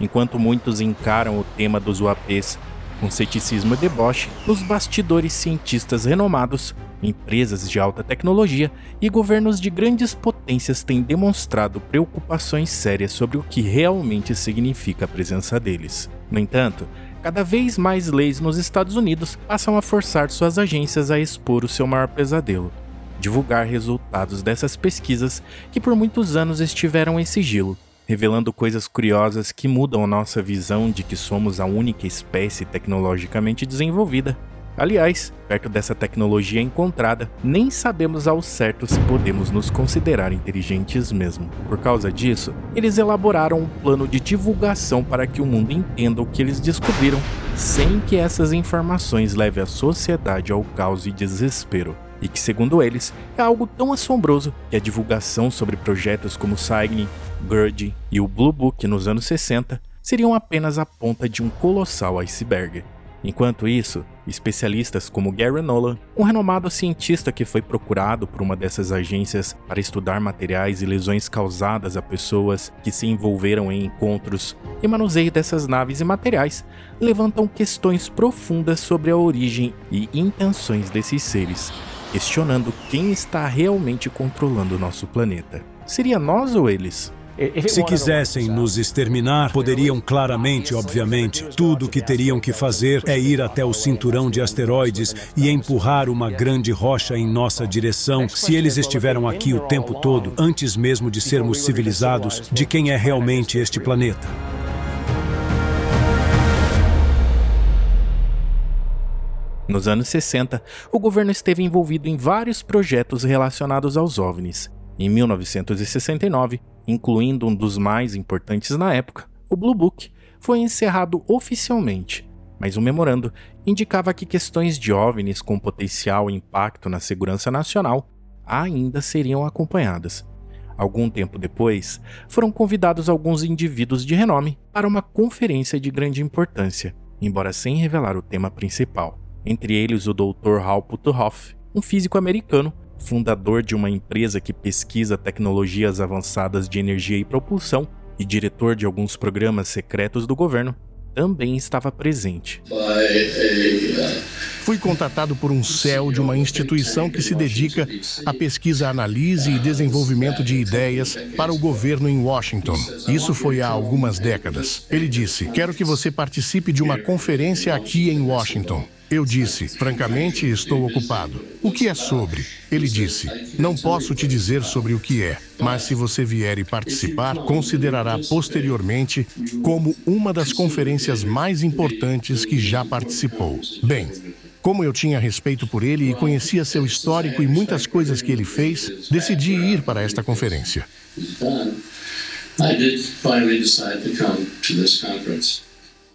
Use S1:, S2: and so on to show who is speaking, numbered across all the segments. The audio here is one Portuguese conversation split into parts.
S1: Enquanto muitos encaram o tema dos UAPs com ceticismo e deboche, nos bastidores cientistas renomados, empresas de alta tecnologia e governos de grandes potências têm demonstrado preocupações sérias sobre o que realmente significa a presença deles. No entanto, cada vez mais leis nos Estados Unidos passam a forçar suas agências a expor o seu maior pesadelo: divulgar resultados dessas pesquisas que por muitos anos estiveram em sigilo revelando coisas curiosas que mudam a nossa visão de que somos a única espécie tecnologicamente desenvolvida. Aliás, perto dessa tecnologia encontrada, nem sabemos ao certo se podemos nos considerar inteligentes mesmo. Por causa disso, eles elaboraram um plano de divulgação para que o mundo entenda o que eles descobriram, sem que essas informações levem a sociedade ao caos e desespero e que, segundo eles, é algo tão assombroso que a divulgação sobre projetos como Cygne, GERD e o Blue Book nos anos 60 seriam apenas a ponta de um colossal iceberg. Enquanto isso, especialistas como Gary Nolan, um renomado cientista que foi procurado por uma dessas agências para estudar materiais e lesões causadas a pessoas que se envolveram em encontros e manuseio dessas naves e materiais, levantam questões profundas sobre a origem e intenções desses seres, questionando quem está realmente controlando nosso planeta. Seria nós ou eles?
S2: Se quisessem nos exterminar, poderiam claramente, obviamente. Tudo o que teriam que fazer é ir até o cinturão de asteroides e empurrar uma grande rocha em nossa direção. Se eles estiveram aqui o tempo todo, antes mesmo de sermos civilizados, de quem é realmente este planeta?
S1: Nos anos 60, o governo esteve envolvido em vários projetos relacionados aos OVNIs. Em 1969, incluindo um dos mais importantes na época, o Blue Book, foi encerrado oficialmente, mas o memorando indicava que questões de OVNIs com potencial impacto na segurança nacional ainda seriam acompanhadas. Algum tempo depois, foram convidados alguns indivíduos de renome para uma conferência de grande importância, embora sem revelar o tema principal entre eles o Dr. Hal Puthoff, um físico americano, fundador de uma empresa que pesquisa tecnologias avançadas de energia e propulsão e diretor de alguns programas secretos do governo, também estava presente.
S3: Fui contatado por um céu de uma instituição que se dedica à pesquisa, análise e desenvolvimento de ideias para o governo em Washington. Isso foi há algumas décadas. Ele disse: Quero que você participe de uma conferência aqui em Washington. Eu disse, francamente, estou ocupado. O que é sobre? Ele disse, não posso te dizer sobre o que é, mas se você vier e participar, considerará posteriormente como uma das conferências mais importantes que já participou. Bem, como eu tinha respeito por ele e conhecia seu histórico e muitas coisas que ele fez, decidi ir para esta conferência. I did finally decide to come to
S1: this conference.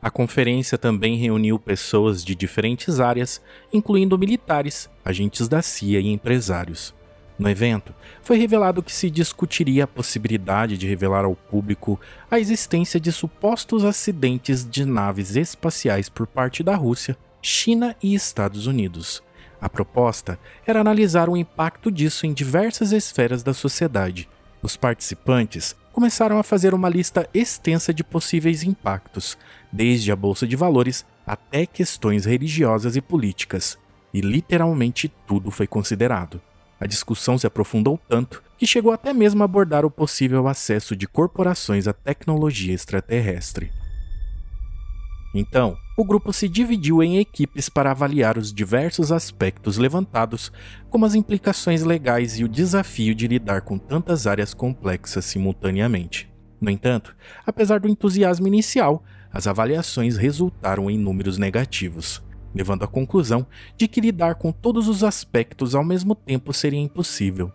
S1: A conferência também reuniu pessoas de diferentes áreas, incluindo militares, agentes da CIA e empresários. No evento, foi revelado que se discutiria a possibilidade de revelar ao público a existência de supostos acidentes de naves espaciais por parte da Rússia, China e Estados Unidos. A proposta era analisar o impacto disso em diversas esferas da sociedade. Os participantes começaram a fazer uma lista extensa de possíveis impactos, desde a bolsa de valores até questões religiosas e políticas, e literalmente tudo foi considerado. A discussão se aprofundou tanto que chegou até mesmo a abordar o possível acesso de corporações à tecnologia extraterrestre. Então, o grupo se dividiu em equipes para avaliar os diversos aspectos levantados, como as implicações legais e o desafio de lidar com tantas áreas complexas simultaneamente. No entanto, apesar do entusiasmo inicial, as avaliações resultaram em números negativos, levando à conclusão de que lidar com todos os aspectos ao mesmo tempo seria impossível.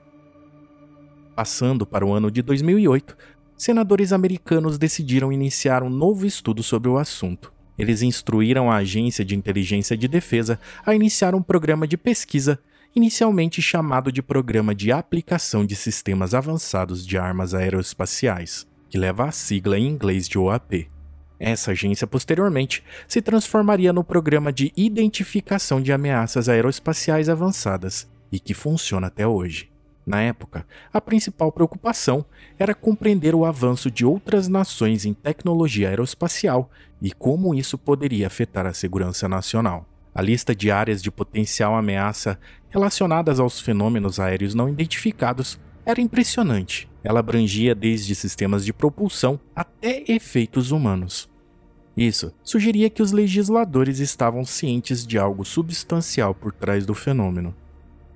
S1: Passando para o ano de 2008, senadores americanos decidiram iniciar um novo estudo sobre o assunto. Eles instruíram a Agência de Inteligência de Defesa a iniciar um programa de pesquisa, inicialmente chamado de Programa de Aplicação de Sistemas Avançados de Armas Aeroespaciais, que leva a sigla em inglês de OAP. Essa agência posteriormente se transformaria no Programa de Identificação de Ameaças Aeroespaciais Avançadas e que funciona até hoje. Na época, a principal preocupação era compreender o avanço de outras nações em tecnologia aeroespacial e como isso poderia afetar a segurança nacional. A lista de áreas de potencial ameaça relacionadas aos fenômenos aéreos não identificados era impressionante. Ela abrangia desde sistemas de propulsão até efeitos humanos. Isso sugeria que os legisladores estavam cientes de algo substancial por trás do fenômeno.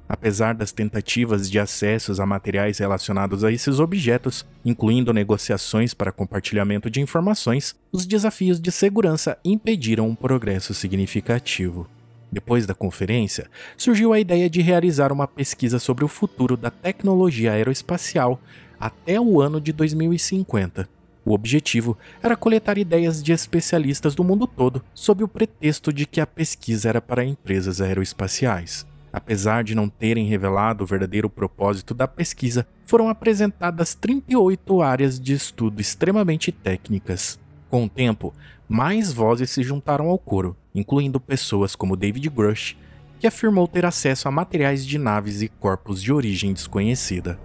S1: Apesar das tentativas de acessos a materiais relacionados a esses objetos, incluindo negociações para compartilhamento de informações, os desafios de segurança impediram um progresso significativo. Depois da conferência, surgiu a ideia de realizar uma pesquisa sobre o futuro da tecnologia aeroespacial até o ano de 2050. O objetivo era coletar ideias de especialistas do mundo todo sob o pretexto de que a pesquisa era para empresas aeroespaciais. Apesar de não terem revelado o verdadeiro propósito da pesquisa, foram apresentadas 38 áreas de estudo extremamente técnicas. Com o tempo, mais vozes se juntaram ao coro, incluindo pessoas como David Grush, que afirmou ter acesso a materiais de naves e corpos de origem desconhecida.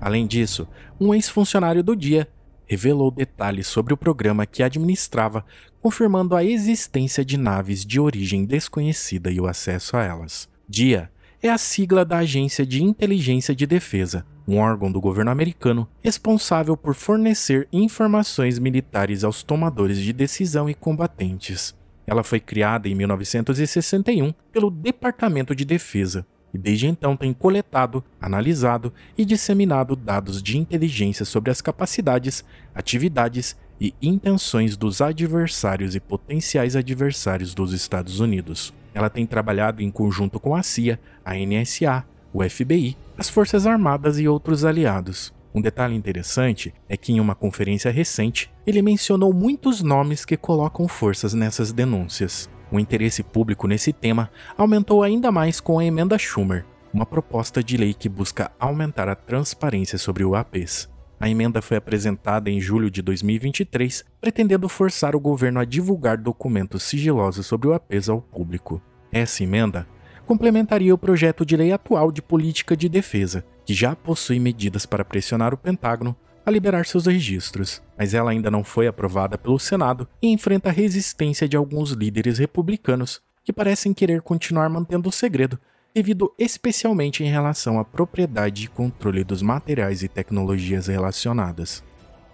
S1: Além disso, um ex-funcionário do dia revelou detalhes sobre o programa que administrava, confirmando a existência de naves de origem desconhecida e o acesso a elas. DIA é a sigla da Agência de Inteligência de Defesa, um órgão do governo americano responsável por fornecer informações militares aos tomadores de decisão e combatentes. Ela foi criada em 1961 pelo Departamento de Defesa e desde então tem coletado, analisado e disseminado dados de inteligência sobre as capacidades, atividades e intenções dos adversários e potenciais adversários dos Estados Unidos. Ela tem trabalhado em conjunto com a CIA, a NSA, o FBI, as Forças Armadas e outros aliados. Um detalhe interessante é que em uma conferência recente, ele mencionou muitos nomes que colocam forças nessas denúncias. O interesse público nesse tema aumentou ainda mais com a emenda Schumer, uma proposta de lei que busca aumentar a transparência sobre o APs. A emenda foi apresentada em julho de 2023, pretendendo forçar o governo a divulgar documentos sigilosos sobre o APES ao público. Essa emenda complementaria o projeto de lei atual de política de defesa, que já possui medidas para pressionar o Pentágono a liberar seus registros, mas ela ainda não foi aprovada pelo Senado e enfrenta a resistência de alguns líderes republicanos que parecem querer continuar mantendo o segredo devido especialmente em relação à propriedade e controle dos materiais e tecnologias relacionadas.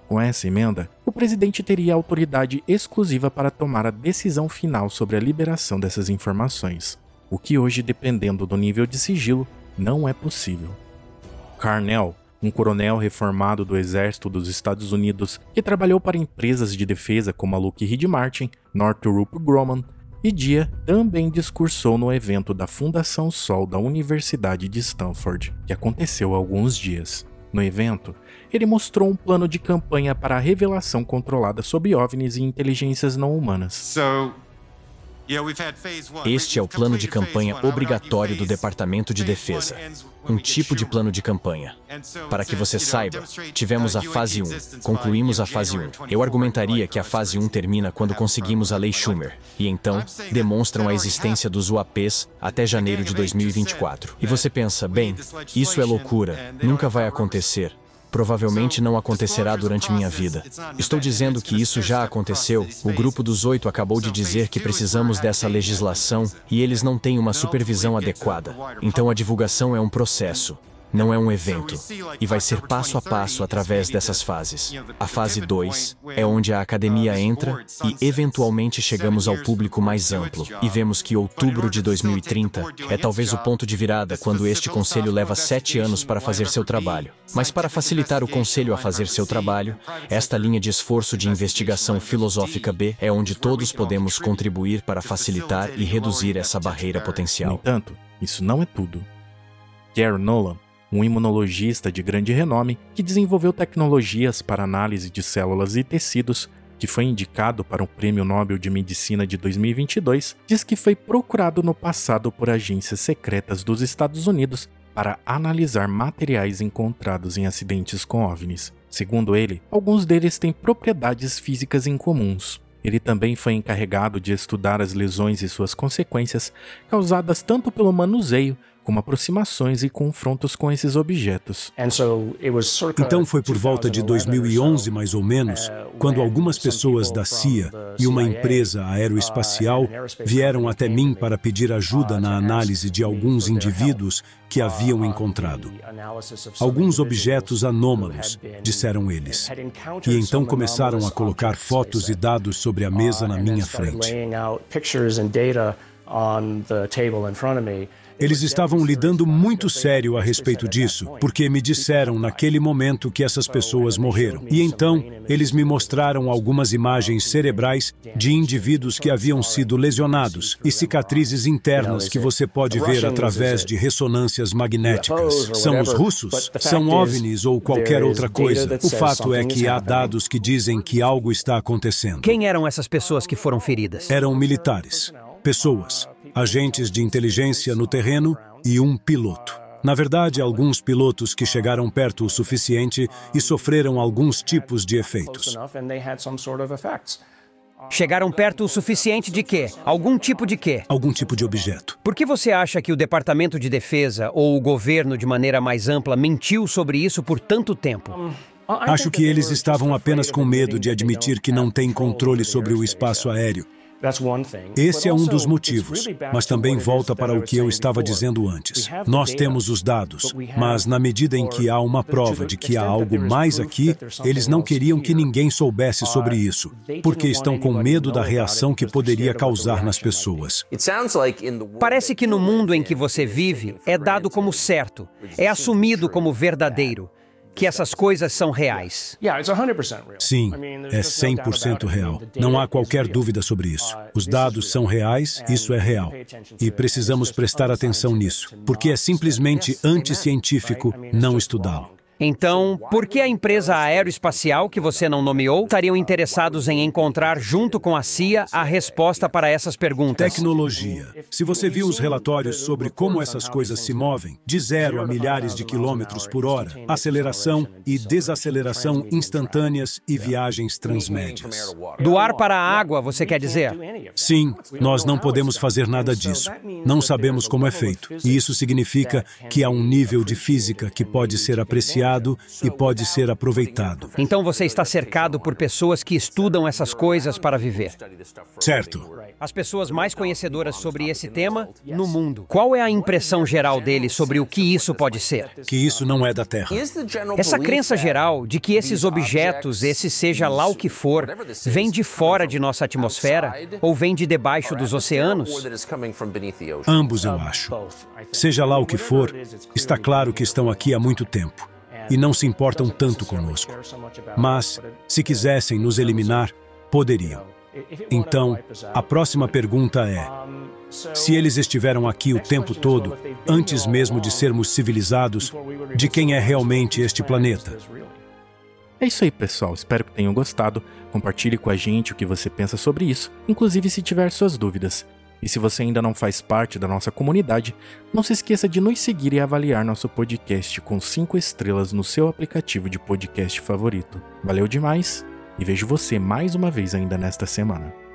S1: Com essa emenda, o presidente teria autoridade exclusiva para tomar a decisão final sobre a liberação dessas informações, o que hoje, dependendo do nível de sigilo, não é possível. Carnell, um coronel reformado do Exército dos Estados Unidos que trabalhou para empresas de defesa como a Lockheed Martin, Northrop Grumman e Dia também discursou no evento da Fundação Sol da Universidade de Stanford, que aconteceu há alguns dias. No evento, ele mostrou um plano de campanha para a revelação controlada sobre OVNIs e inteligências não humanas. So,
S4: este é o plano de campanha obrigatório do Departamento de Defesa. Um tipo de plano de campanha. Para que você saiba, tivemos a fase 1, concluímos a fase 1. Eu argumentaria que a fase 1 termina quando conseguimos a Lei Schumer, e então demonstram a existência dos UAPs até janeiro de 2024. E você pensa, bem, isso é loucura, nunca vai acontecer provavelmente não acontecerá durante minha vida. Estou dizendo que isso já aconteceu. O grupo dos oito acabou de dizer que precisamos dessa legislação e eles não têm uma supervisão adequada. Então a divulgação é um processo não é um evento, e vai ser passo a passo através dessas fases. A fase 2 é onde a academia entra e eventualmente chegamos ao público mais amplo, e vemos que outubro de 2030 é talvez o ponto de virada quando este conselho leva sete anos para fazer seu trabalho. Mas para facilitar o conselho a fazer seu trabalho, esta linha de esforço de investigação filosófica B é onde todos podemos contribuir para facilitar e reduzir essa barreira potencial.
S1: No entanto, isso não é tudo. Gary Nolan um imunologista de grande renome que desenvolveu tecnologias para análise de células e tecidos, que foi indicado para o Prêmio Nobel de Medicina de 2022, diz que foi procurado no passado por agências secretas dos Estados Unidos para analisar materiais encontrados em acidentes com OVNIs. Segundo ele, alguns deles têm propriedades físicas incomuns. Ele também foi encarregado de estudar as lesões e suas consequências causadas tanto pelo manuseio como aproximações e confrontos com esses objetos.
S2: Então foi por volta de 2011, mais ou menos, quando algumas pessoas da CIA e uma empresa aeroespacial vieram até mim para pedir ajuda na análise de alguns indivíduos que haviam encontrado. Alguns objetos anômalos, disseram eles. E então começaram a colocar fotos e dados sobre a mesa na minha frente. Eles estavam lidando muito sério a respeito disso, porque me disseram naquele momento que essas pessoas morreram. E então, eles me mostraram algumas imagens cerebrais de indivíduos que haviam sido lesionados e cicatrizes internas que você pode ver através de ressonâncias magnéticas. São os russos? São OVNIs ou qualquer outra coisa? O fato é que há dados que dizem que algo está acontecendo.
S5: Quem eram essas pessoas que foram feridas?
S2: Eram militares, pessoas agentes de inteligência no terreno e um piloto. Na verdade, alguns pilotos que chegaram perto o suficiente e sofreram alguns tipos de efeitos.
S5: Chegaram perto o suficiente de quê? Algum tipo de quê?
S2: Algum tipo de objeto.
S5: Por que você acha que o Departamento de Defesa ou o governo, de maneira mais ampla, mentiu sobre isso por tanto tempo?
S2: Acho que eles estavam apenas com medo de admitir que não têm controle sobre o espaço aéreo esse é um dos motivos, mas também volta para o que eu estava dizendo antes. Nós temos os dados, mas na medida em que há uma prova de que há algo mais aqui, eles não queriam que ninguém soubesse sobre isso, porque estão com medo da reação que poderia causar nas pessoas.
S5: Parece que no mundo em que você vive é dado como certo, é assumido como verdadeiro que essas coisas são reais.
S2: Sim, é 100% real. Não há qualquer dúvida sobre isso. Uh, Os dados são reais, isso é real. E precisamos prestar atenção nisso, porque é simplesmente anticientífico não estudá-lo.
S5: Então, por que a empresa aeroespacial que você não nomeou estariam interessados em encontrar, junto com a CIA, a resposta para essas perguntas?
S2: Tecnologia. Se você viu os relatórios sobre como essas coisas se movem, de zero a milhares de quilômetros por hora, aceleração e desaceleração instantâneas e viagens transmédias.
S5: Do ar para a água, você quer dizer?
S2: Sim, nós não podemos fazer nada disso. Não sabemos como é feito. E isso significa que há um nível de física que pode ser apreciado e pode ser aproveitado.
S5: Então você está cercado por pessoas que estudam essas coisas para viver.
S2: Certo.
S5: As pessoas mais conhecedoras sobre esse tema no mundo. Qual é a impressão geral deles sobre o que isso pode ser?
S2: Que isso não é da Terra.
S5: Essa crença geral de que esses objetos, esse seja lá o que for, vem de fora de nossa atmosfera ou vem de debaixo dos oceanos?
S2: Ambos, eu acho. Seja lá o que for, está claro que estão aqui há muito tempo e não se importam tanto conosco. Mas, se quisessem nos eliminar, poderiam. Então, a próxima pergunta é: se eles estiveram aqui o tempo todo, antes mesmo de sermos civilizados, de quem é realmente este planeta?
S1: É isso aí, pessoal. Espero que tenham gostado. Compartilhe com a gente o que você pensa sobre isso, inclusive se tiver suas dúvidas. E se você ainda não faz parte da nossa comunidade, não se esqueça de nos seguir e avaliar nosso podcast com 5 estrelas no seu aplicativo de podcast favorito. Valeu demais e vejo você mais uma vez ainda nesta semana.